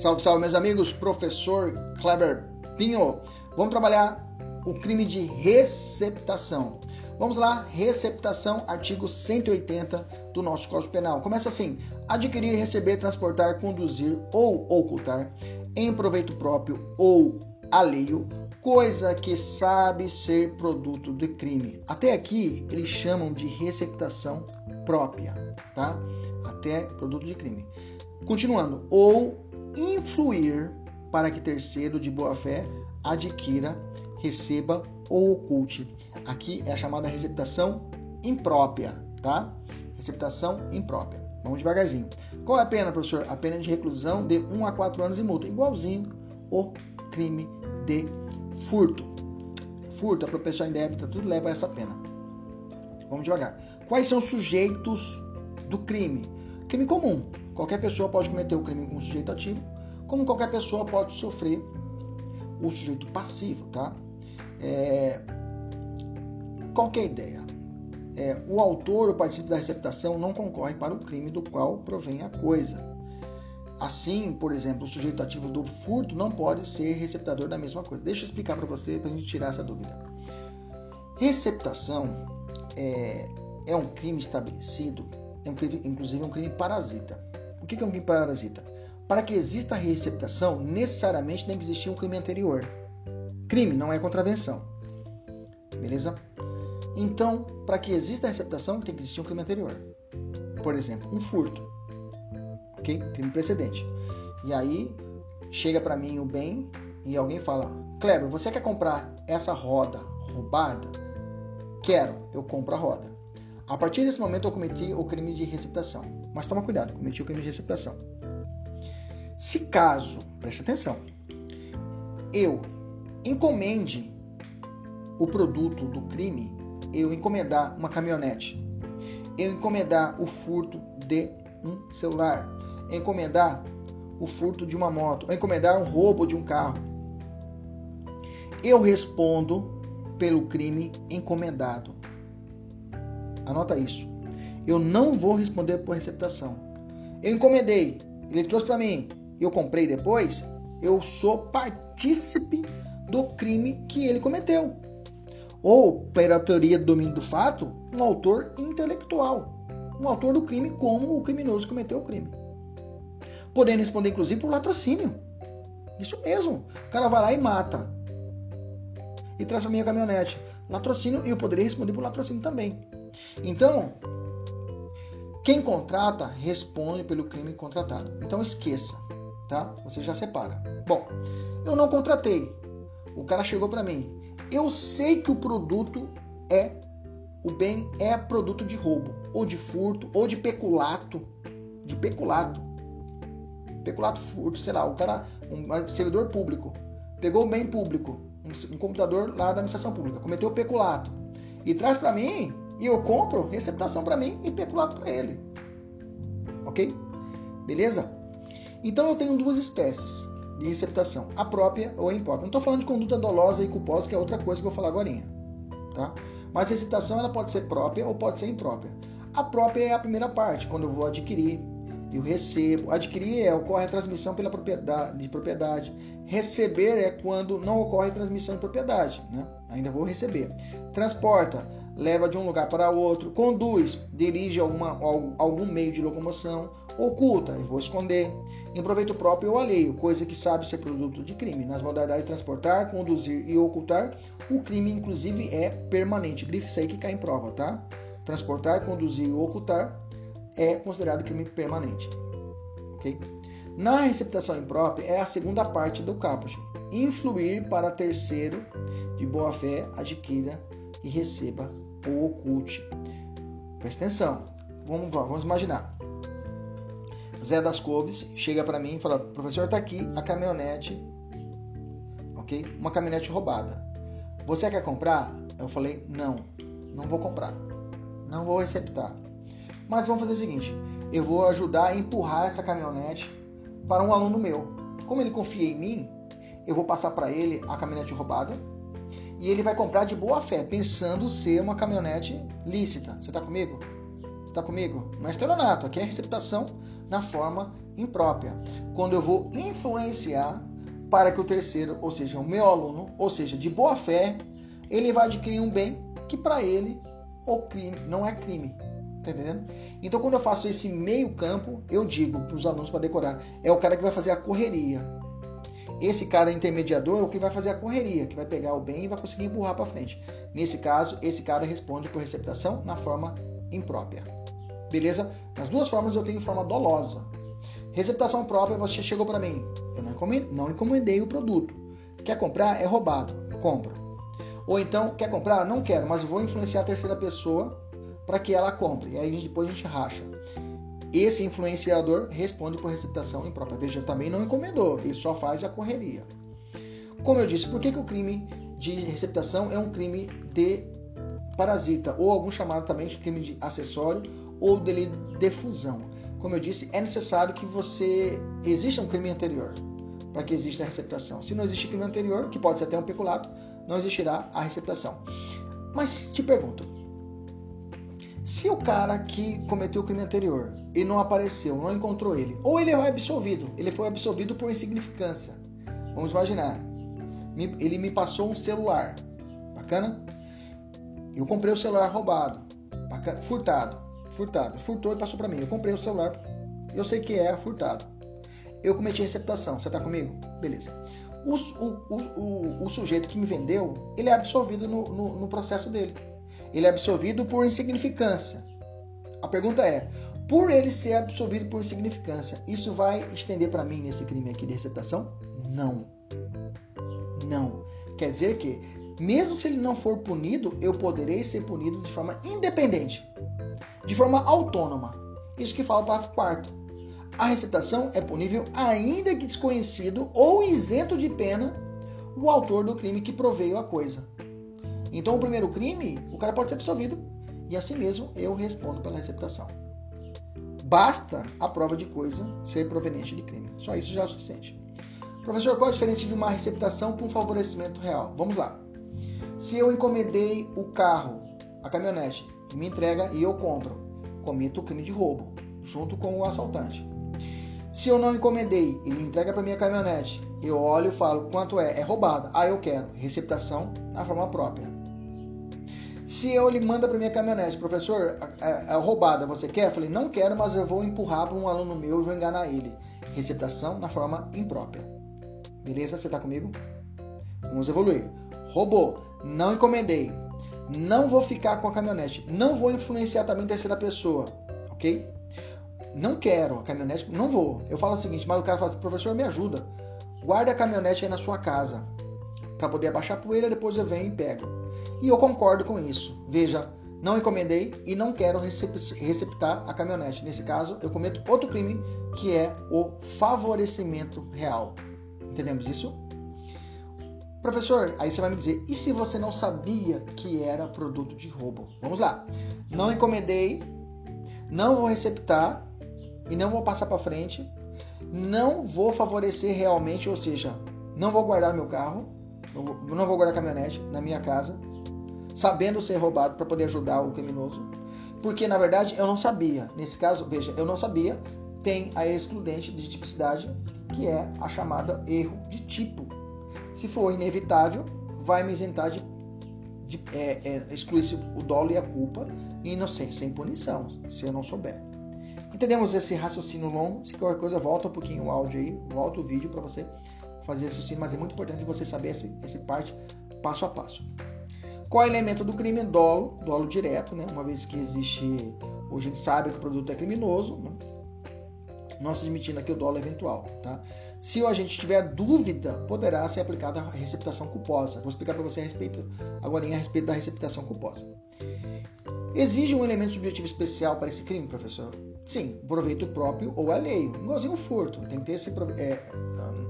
Salve, salve, meus amigos. Professor Kleber Pinho. Vamos trabalhar o crime de receptação. Vamos lá, receptação, artigo 180 do nosso Código Penal. Começa assim: adquirir, receber, transportar, conduzir ou ocultar em proveito próprio ou alheio, coisa que sabe ser produto de crime. Até aqui eles chamam de receptação própria, tá? Até produto de crime. Continuando, ou influir para que terceiro de boa fé adquira, receba ou oculte. Aqui é a chamada receptação imprópria, tá? Receptação imprópria. Vamos devagarzinho. Qual é a pena, professor? A pena de reclusão de 1 a 4 anos e multa, igualzinho o crime de furto. Furto, apropriação indébita, tudo leva a essa pena. Vamos devagar. Quais são os sujeitos do crime? Crime comum. Qualquer pessoa pode cometer o crime como sujeito ativo, como qualquer pessoa pode sofrer o sujeito passivo, tá? É... Qualquer ideia. É, o autor ou participe da receptação não concorre para o crime do qual provém a coisa. Assim, por exemplo, o sujeito ativo do furto não pode ser receptador da mesma coisa. Deixa eu explicar para você para a gente tirar essa dúvida. Receptação é, é um crime estabelecido, é um inclusive é um crime parasita. Que é um crime parasita? Para que exista a receptação, necessariamente tem que existir um crime anterior. Crime não é contravenção. Beleza? Então, para que exista a receptação, tem que existir um crime anterior. Por exemplo, um furto. Ok? Crime precedente. E aí, chega para mim o bem e alguém fala: Kleber, você quer comprar essa roda roubada? Quero, eu compro a roda. A partir desse momento eu cometi o crime de receptação. Mas toma cuidado, cometi o crime de receptação. Se caso, preste atenção, eu encomende o produto do crime, eu encomendar uma caminhonete, eu encomendar o furto de um celular, encomendar o furto de uma moto, encomendar um roubo de um carro. Eu respondo pelo crime encomendado. Anota isso. Eu não vou responder por receptação. Eu encomendei, ele trouxe para mim, eu comprei depois, eu sou partícipe do crime que ele cometeu. Ou, pela teoria do domínio do fato, um autor intelectual. Um autor do crime como o criminoso cometeu o crime. Podendo responder, inclusive, por latrocínio. Isso mesmo. O cara vai lá e mata. E traz a minha caminhonete. Latrocínio, eu poderia responder por latrocínio também. Então, quem contrata responde pelo crime contratado. Então esqueça tá? Você já separa. Bom, eu não contratei. O cara chegou para mim. Eu sei que o produto é o bem é produto de roubo, ou de furto, ou de peculato, de peculato. Peculato, furto, sei lá, o cara, um servidor público, pegou o bem público, um, um computador lá da administração pública, cometeu peculato e traz para mim e eu compro receptação para mim e peculato para ele. OK? Beleza? Então eu tenho duas espécies de receptação, a própria ou a imprópria. Não estou falando de conduta dolosa e culposa, que é outra coisa que eu vou falar agora. Tá? Mas a receptação ela pode ser própria ou pode ser imprópria. A própria é a primeira parte, quando eu vou adquirir, eu recebo. Adquirir é ocorre a transmissão pela propriedade, de propriedade. Receber é quando não ocorre transmissão de propriedade, né? Ainda vou receber. Transporta, leva de um lugar para outro. Conduz, dirige alguma, algum meio de locomoção. Oculta, eu vou esconder em proveito próprio ou alheio, coisa que sabe ser produto de crime. Nas modalidades de transportar, conduzir e ocultar, o crime inclusive é permanente. Grife isso aí que cai em prova, tá? Transportar, conduzir e ocultar é considerado crime permanente. Ok? Na receptação imprópria é a segunda parte do caput. Influir para terceiro de boa fé adquira e receba ou oculte. Presta atenção. Vamos, vamos imaginar. Zé das Couves chega para mim e fala: professor, tá aqui a caminhonete, ok? Uma caminhonete roubada. Você quer comprar? Eu falei: não, não vou comprar, não vou receptar. Mas vamos fazer o seguinte: eu vou ajudar a empurrar essa caminhonete para um aluno meu. Como ele confia em mim, eu vou passar para ele a caminhonete roubada e ele vai comprar de boa fé, pensando ser uma caminhonete lícita. Você está comigo? Está comigo? Não é estelionato, aqui é receptação na forma imprópria. Quando eu vou influenciar para que o terceiro, ou seja, o meu aluno, ou seja, de boa fé, ele vai adquirir um bem que para ele o crime não é crime. Tá entendendo? Então, quando eu faço esse meio campo, eu digo para os alunos para decorar: é o cara que vai fazer a correria. Esse cara intermediador é o que vai fazer a correria, que vai pegar o bem e vai conseguir empurrar para frente. Nesse caso, esse cara responde por receptação na forma imprópria. Beleza? Nas duas formas eu tenho forma dolosa. Receptação própria, você chegou para mim. Eu não encomendei o produto. Quer comprar? É roubado. Compra. Ou então, quer comprar? Não quero, mas vou influenciar a terceira pessoa para que ela compre. E aí depois a gente racha. Esse influenciador responde por receptação imprópria. Veja, também não encomendou, ele só faz a correria. Como eu disse, por que, que o crime de receptação é um crime de parasita, ou algum chamado também de crime de acessório ou delito de fusão? Como eu disse, é necessário que você exista um crime anterior para que exista a receptação. Se não existe crime anterior, que pode ser até um peculato, não existirá a receptação. Mas te pergunto, se o cara que cometeu o crime anterior e não apareceu, não encontrou ele, ou ele é absolvido, ele foi absolvido por insignificância. Vamos imaginar, ele me passou um celular, bacana? Eu comprei o celular roubado, bacana, furtado, furtado, furtou e passou para mim. Eu comprei o celular, eu sei que é furtado. Eu cometi receptação, você tá comigo? Beleza. O, o, o, o, sujeito que me vendeu, ele é absolvido no, no, no processo dele ele é absolvido por insignificância. A pergunta é: por ele ser absolvido por insignificância, isso vai estender para mim nesse crime aqui de receptação? Não. Não. Quer dizer que, mesmo se ele não for punido, eu poderei ser punido de forma independente, de forma autônoma. Isso que fala o parágrafo 4. A receptação é punível ainda que desconhecido ou isento de pena o autor do crime que proveio a coisa. Então, o primeiro crime, o cara pode ser absolvido e assim mesmo eu respondo pela receptação. Basta a prova de coisa ser proveniente de crime. Só isso já é o suficiente. Professor, qual a diferença de uma receptação para um favorecimento real? Vamos lá. Se eu encomendei o carro, a caminhonete, me entrega e eu compro, cometo o crime de roubo, junto com o assaltante. Se eu não encomendei, ele entrega para minha caminhonete, eu olho e falo quanto é, é roubada. Ah, eu quero. Receptação na forma própria. Se eu ele manda para minha caminhonete, professor, é, é roubada, você quer? Eu falei, não quero, mas eu vou empurrar para um aluno meu e vou enganar ele. Receptação na forma imprópria. Beleza? Você está comigo? Vamos evoluir. Roubou, não encomendei. Não vou ficar com a caminhonete. Não vou influenciar também terceira pessoa. Ok? Não quero a caminhonete, não vou. Eu falo o seguinte, mas o cara fala assim, professor, me ajuda. Guarda a caminhonete aí na sua casa. Para poder abaixar a poeira, depois eu venho e pego. E eu concordo com isso. Veja, não encomendei e não quero receptar a caminhonete. Nesse caso, eu cometo outro crime, que é o favorecimento real. Entendemos isso? Professor, aí você vai me dizer, e se você não sabia que era produto de roubo? Vamos lá. Não encomendei, não vou receptar e não vou passar para frente, não vou favorecer realmente, ou seja, não vou guardar meu carro, não vou, não vou guardar a caminhonete na minha casa, sabendo ser roubado para poder ajudar o criminoso. Porque na verdade eu não sabia. Nesse caso, veja, eu não sabia. Tem a excludente de tipicidade, que é a chamada erro de tipo. Se for inevitável, vai me isentar de, de é, é, excluir o dolo e a culpa e inocência, sem punição, se eu não souber. Entendemos esse raciocínio longo? Se qualquer coisa, volta um pouquinho o áudio aí, volta o vídeo para você fazer raciocínio, mas é muito importante você saber esse, esse parte passo a passo. Qual é o elemento do crime? Dolo, dolo direto, né? Uma vez que existe, hoje a gente sabe que o produto é criminoso, né? admitindo aqui o dolo eventual, tá? Se o agente tiver dúvida, poderá ser aplicada a receptação culposa. Vou explicar para você a respeito, agora a respeito da receptação culposa. Exige um elemento subjetivo especial para esse crime, professor? Sim, proveito próprio ou alheio. Igualzinho o furto. Tem que ter esse. É,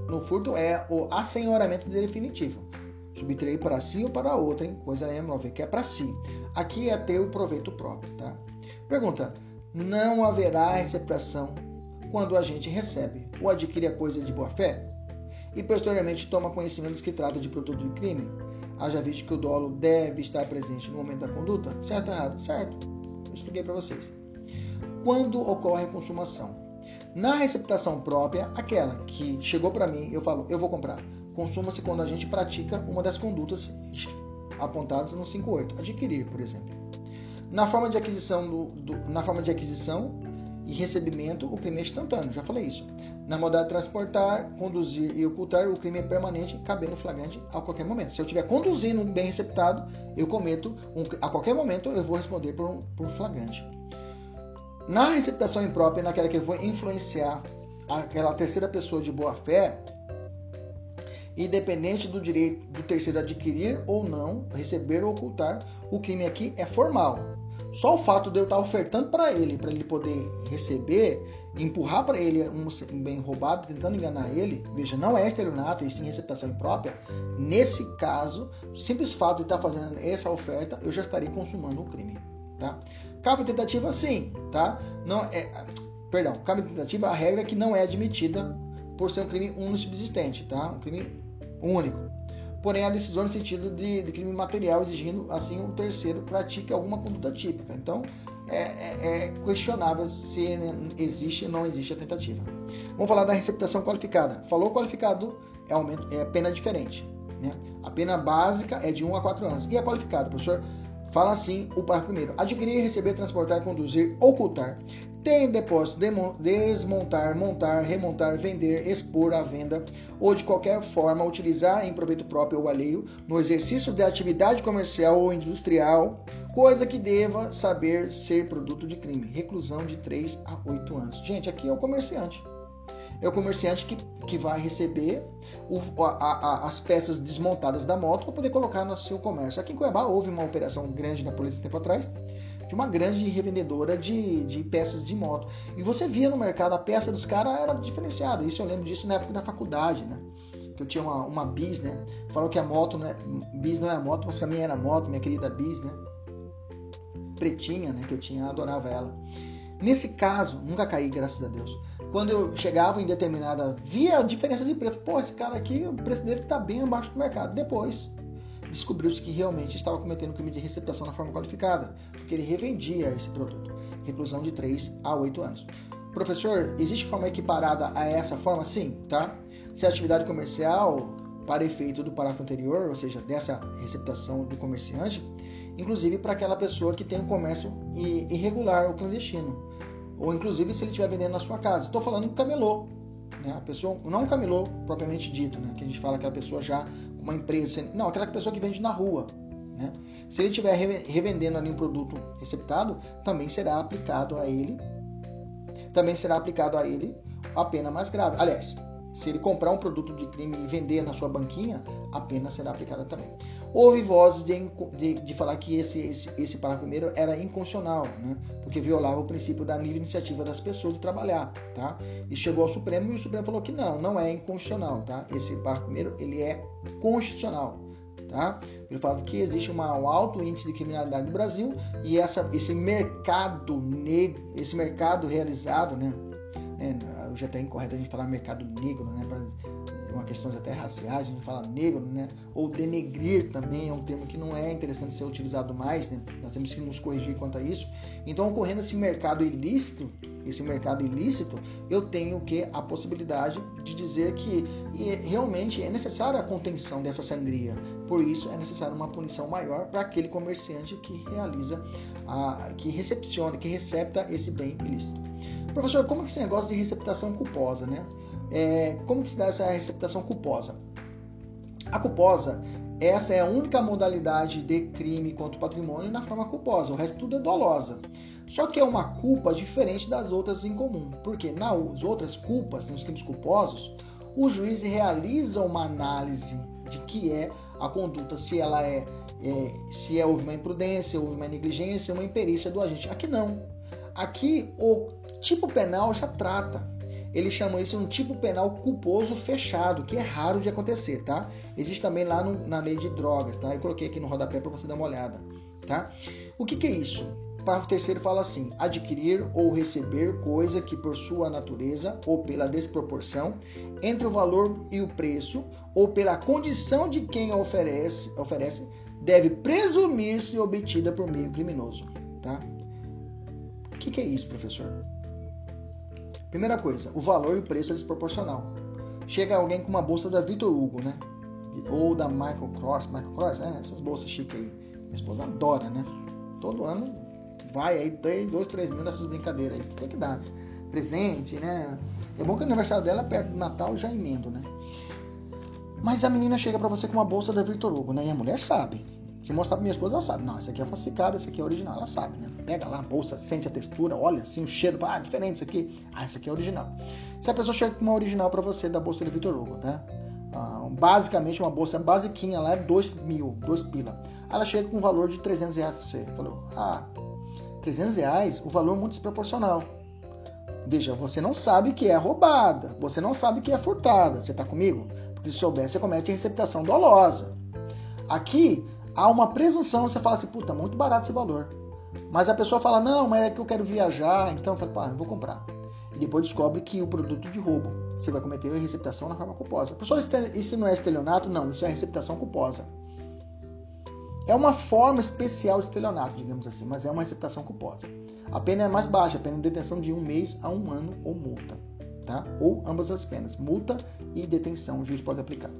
no furto é o assenhoramento definitivo subtrair para si ou para outra, hein? Coisa nenhuma, ver que é para si. Aqui é ter o proveito próprio, tá? Pergunta: não haverá receptação quando a gente recebe ou adquire a coisa de boa fé e posteriormente toma conhecimento que trata de produto de crime? Haja visto que o dolo deve estar presente no momento da conduta? Certo ou errado? Certo. Eu expliquei para vocês. quando ocorre a consumação. Na receptação própria, aquela que chegou para mim, eu falo, eu vou comprar. Consuma-se quando a gente pratica uma das condutas apontadas no 58, adquirir, por exemplo. Na forma de aquisição, do, do, na forma de aquisição e recebimento, o crime é instantâneo, já falei isso. Na modalidade de transportar, conduzir e ocultar, o crime é permanente, cabendo flagrante a qualquer momento. Se eu estiver conduzindo um bem receptado, eu cometo, um, a qualquer momento eu vou responder por, por flagrante. Na receptação imprópria, naquela que eu vou influenciar aquela terceira pessoa de boa fé, independente do direito do terceiro adquirir ou não, receber ou ocultar, o crime aqui é formal. Só o fato de eu estar ofertando para ele, para ele poder receber, empurrar para ele um bem roubado, tentando enganar ele, veja, não é estelionato, e sim receptação imprópria. Nesse caso, simples fato de estar fazendo essa oferta, eu já estarei consumando o crime, tá? Cabe tentativa sim, tá? Não é, perdão, cabe tentativa a regra é que não é admitida por ser um crime subsistente, tá? Um crime único. Porém, há decisão no sentido de, de crime material, exigindo assim um terceiro pratique alguma conduta típica. Então, é, é, é questionável se existe ou não existe a tentativa. Vamos falar da receptação qualificada. Falou qualificado é, aumento, é pena diferente. Né? A pena básica é de 1 a 4 anos. E a qualificada, professor? Fala assim o parágrafo primeiro: adquirir, receber, transportar, conduzir, ocultar, ter em depósito, desmontar, montar, remontar, vender, expor à venda ou de qualquer forma utilizar em proveito próprio ou alheio no exercício de atividade comercial ou industrial, coisa que deva saber ser produto de crime. Reclusão de 3 a 8 anos. Gente, aqui é o comerciante. É o comerciante que, que vai receber o, a, a, as peças desmontadas da moto para poder colocar no seu comércio. Aqui em Cuiabá houve uma operação grande na polícia tempo atrás de uma grande revendedora de, de peças de moto. E você via no mercado a peça dos caras era diferenciada. Isso eu lembro disso na época da faculdade, né? Que eu tinha uma, uma bis, né? Falou que a moto, né? Bis não era moto, mas pra mim era moto, minha querida bis, né? Pretinha, né? Que eu tinha, adorava ela. Nesse caso, nunca caí, graças a Deus quando eu chegava em determinada, via a diferença de preço. Pô, esse cara aqui, o preço dele está bem abaixo do mercado. Depois, descobriu-se que realmente estava cometendo crime de receptação na forma qualificada, porque ele revendia esse produto. Reclusão de 3 a 8 anos. Professor, existe forma equiparada a essa forma? Sim, tá? Se a atividade comercial, para efeito do parágrafo anterior, ou seja, dessa receptação do comerciante, inclusive para aquela pessoa que tem um comércio irregular ou clandestino ou inclusive se ele estiver vendendo na sua casa. Estou falando do camelô, né? A pessoa, não um camelô propriamente dito, né? Que a gente fala aquela pessoa já uma empresa, não, aquela pessoa que vende na rua, né? Se ele estiver revendendo ali um produto receptado, também será aplicado a ele, também será aplicado a ele a pena mais grave. Aliás, se ele comprar um produto de crime e vender na sua banquinha, a pena será aplicada também. Houve vozes de, de, de falar que esse, esse, esse parágrafo primeiro era inconstitucional, né? Porque violava o princípio da livre iniciativa das pessoas de trabalhar. Tá? E chegou ao Supremo e o Supremo falou que não, não é inconstitucional. Tá? Esse parágrafo primeiro ele é constitucional. Tá? Ele fala que existe uma, um alto índice de criminalidade no Brasil e essa, esse mercado negro, esse mercado realizado, né? né é até incorreto a gente falar mercado negro, né? Uma questões até raciais, a gente fala negro, né? Ou denegrir também é um termo que não é interessante ser utilizado mais, né? Nós temos que nos corrigir quanto a isso. Então, ocorrendo esse mercado ilícito, esse mercado ilícito, eu tenho que a possibilidade de dizer que realmente é necessária a contenção dessa sangria. Por isso é necessária uma punição maior para aquele comerciante que realiza, a, que recepciona, que recepta esse bem ilícito. Professor, como que esse negócio de receptação culposa, né? É, como que se dá essa receptação culposa? A culposa, essa é a única modalidade de crime contra o patrimônio na forma culposa, o resto tudo é dolosa. Só que é uma culpa diferente das outras em comum, porque nas outras culpas, nos crimes culposos, o juiz realiza uma análise de que é a conduta, se ela é, é se é, houve uma imprudência, houve uma negligência, uma imperícia do agente. Aqui não. Aqui o tipo penal já trata eles chamam isso de um tipo penal culposo fechado, que é raro de acontecer, tá? Existe também lá no, na lei de drogas, tá? Eu coloquei aqui no rodapé para você dar uma olhada, tá? O que, que é isso? O parágrafo terceiro fala assim: adquirir ou receber coisa que, por sua natureza ou pela desproporção entre o valor e o preço, ou pela condição de quem a oferece, oferece deve presumir-se obtida por meio criminoso. Tá? que, que é isso, professor? Primeira coisa, o valor e o preço é desproporcional. Chega alguém com uma bolsa da Victor Hugo, né? Ou da Michael Kors, Michael Kors, é, essas bolsas chiques aí. Minha esposa adora, né? Todo ano vai aí, tem dois, três mil nessas brincadeiras aí. Tem que dar, né? Presente, né? É bom que o aniversário dela é perto do Natal já emendo, né? Mas a menina chega para você com uma bolsa da Victor Hugo, né? E a mulher sabe. Se mostrar pra minha esposa, ela sabe. Não, essa aqui é falsificada, essa aqui é original. Ela sabe, né? Pega lá a bolsa, sente a textura, olha assim o cheiro. Ah, diferente isso aqui. Ah, essa aqui é original. Se a pessoa chega com uma original para você da bolsa da Victor Hugo, né? Ah, basicamente, uma bolsa basiquinha lá é 2 mil, 2 pila. Ela chega com um valor de 300 reais pra você. Falou, ah, 300 reais, o valor é muito desproporcional. Veja, você não sabe que é roubada, você não sabe que é furtada. Você está comigo? Porque se souber, você comete receptação dolosa. Aqui há uma presunção, você fala assim, puta, muito barato esse valor. Mas a pessoa fala, não, mas é que eu quero viajar, então eu falo, pá, eu vou comprar. E depois descobre que o produto de roubo, você vai cometer a receptação na forma culposa. Pessoal, isso não é estelionato? Não, isso é receptação culposa. É uma forma especial de estelionato, digamos assim, mas é uma receptação culposa. A pena é mais baixa, a pena de detenção de um mês a um ano ou multa, tá? Ou ambas as penas, multa e detenção, o juiz pode aplicar.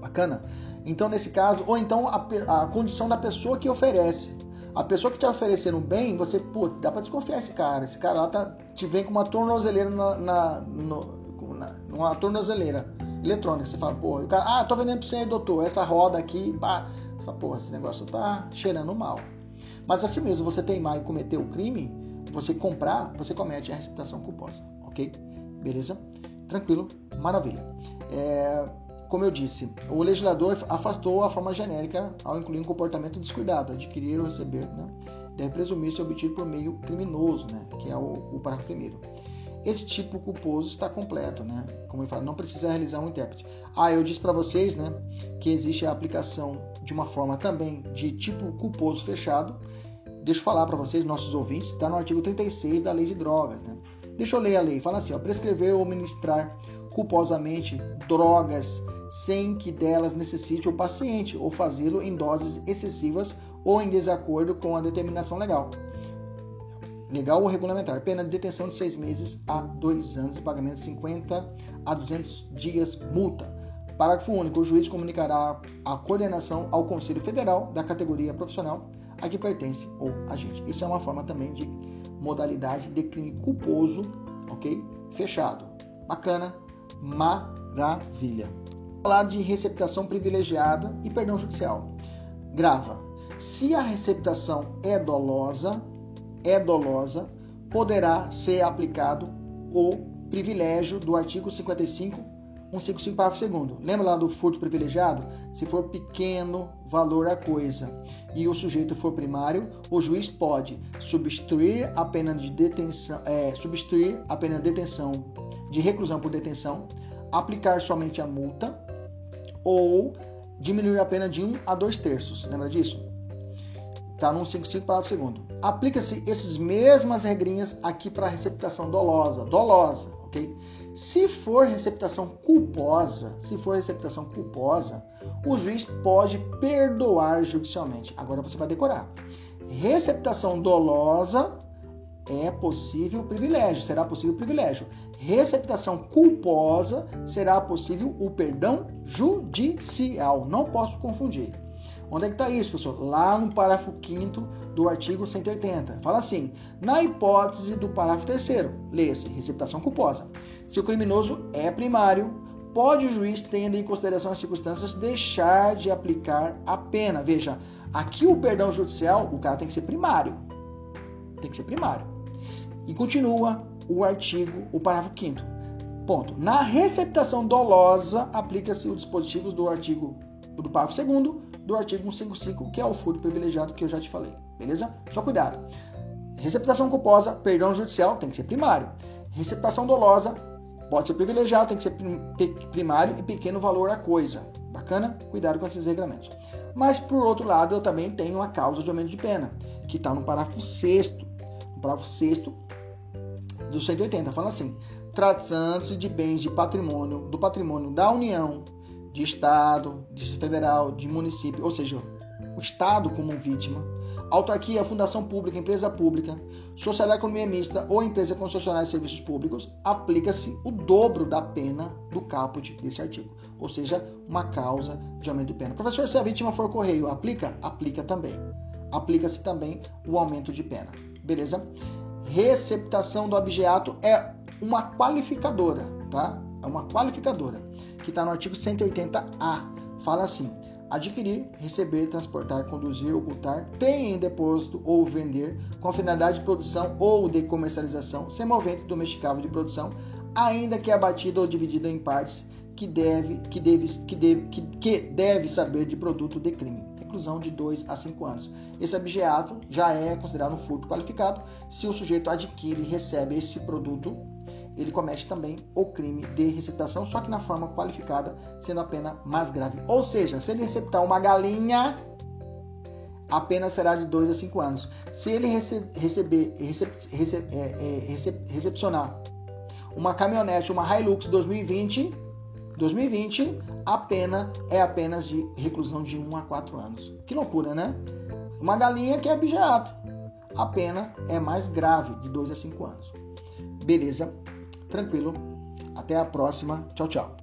Bacana? Então, nesse caso, ou então a, a condição da pessoa que oferece. A pessoa que te oferecendo bem, você, pô, dá para desconfiar esse cara. Esse cara lá tá, te vem com uma tornozeleira na, na, no, na, uma tornozeleira eletrônica. Você fala, pô, o cara, ah, tô vendendo pra você, doutor, essa roda aqui, pá. Você fala, porra, esse negócio tá cheirando mal. Mas assim mesmo, você teimar e cometer o crime, você comprar, você comete a receptação culposa, ok? Beleza? Tranquilo? Maravilha. É, como eu disse, o legislador afastou a forma genérica ao incluir um comportamento descuidado, adquirir ou receber, né? deve presumir-se obtido por meio criminoso, né? que é o, o parágrafo primeiro. Esse tipo culposo está completo, né? Como ele fala, não precisa realizar um intérprete. Ah, eu disse para vocês, né, que existe a aplicação de uma forma também de tipo culposo fechado. Deixa eu falar para vocês, nossos ouvintes, está no artigo 36 da Lei de Drogas, né? Deixa eu ler a lei. Fala assim, ó, prescrever ou ministrar culposamente drogas sem que delas necessite o paciente ou fazê-lo em doses excessivas ou em desacordo com a determinação legal legal ou regulamentar, pena de detenção de seis meses a dois anos e pagamento de 50 a 200 dias multa. Parágrafo único. O juiz comunicará a coordenação ao Conselho Federal da categoria profissional a que pertence o agente. Isso é uma forma também de modalidade de crime culposo, ok? Fechado. Bacana, maravilha. Falar de receptação privilegiada e perdão judicial. Grava. Se a receptação é dolosa, é dolosa, poderá ser aplicado o privilégio do artigo 55, 155, parágrafo 2. Lembra lá do furto privilegiado? Se for pequeno valor a coisa e o sujeito for primário, o juiz pode substituir a pena de detenção, é, substituir a pena de detenção, de reclusão por detenção, aplicar somente a multa ou diminuir a pena de 1 um a 2 terços. Lembra disso? Está no 55, parágrafo segundo. Aplica-se essas mesmas regrinhas aqui para receptação dolosa, dolosa, ok? Se for receptação culposa, se for receptação culposa, o juiz pode perdoar judicialmente. Agora você vai decorar. Receptação dolosa é possível privilégio, será possível privilégio. Receptação culposa será possível o perdão judicial. Não posso confundir. Onde é que está isso, pessoal? Lá no parágrafo 5 do artigo 180. Fala assim: na hipótese do parágrafo 3, leia-se, receptação culposa. Se o criminoso é primário, pode o juiz, tendo em consideração as circunstâncias, deixar de aplicar a pena. Veja, aqui o perdão judicial, o cara tem que ser primário. Tem que ser primário. E continua o artigo, o parágrafo 5 Ponto. Na receptação dolosa, aplica-se os dispositivos do artigo do parágrafo 2 do artigo 155, que é o furto privilegiado que eu já te falei. Beleza? Só cuidado. Receptação culposa, perdão judicial, tem que ser primário. Receptação dolosa, pode ser privilegiado, tem que ser primário e pequeno valor a coisa. Bacana? Cuidado com esses regramentos. Mas, por outro lado, eu também tenho a causa de aumento de pena, que está no parágrafo 6 no parágrafo 6 do 180, fala assim: tratando-se de bens de patrimônio, do patrimônio da União, de Estado, de Federal, de município, ou seja, o Estado como vítima, autarquia, fundação pública, empresa pública, sociedade economia mista ou empresa concessionária de serviços públicos, aplica-se o dobro da pena do caput desse artigo, ou seja, uma causa de aumento de pena. Professor, se a vítima for correio, aplica? Aplica também. Aplica-se também o aumento de pena. Beleza? Receptação do objeto é uma qualificadora, tá? É uma qualificadora que está no artigo 180A. Fala assim: adquirir, receber, transportar, conduzir, ocultar, ter em depósito ou vender com finalidade de produção ou de comercialização, semovente domesticável de produção, ainda que abatida ou dividida em partes, que deve, que deve, que deve, que, que deve saber de produto de crime. Reclusão de 2 a 5 anos. Esse objeto já é considerado um furto qualificado se o sujeito adquire e recebe esse produto ele comete também o crime de receptação, só que na forma qualificada, sendo a pena mais grave. Ou seja, se ele receptar uma galinha, a pena será de 2 a 5 anos. Se ele rece receber, rece é, é, recep recepcionar uma caminhonete, uma Hilux 2020, 2020, a pena é apenas de reclusão de 1 a 4 anos. Que loucura, né? Uma galinha que é objeto. A pena é mais grave, de 2 a 5 anos. Beleza? tranquilo. Até a próxima. Tchau, tchau.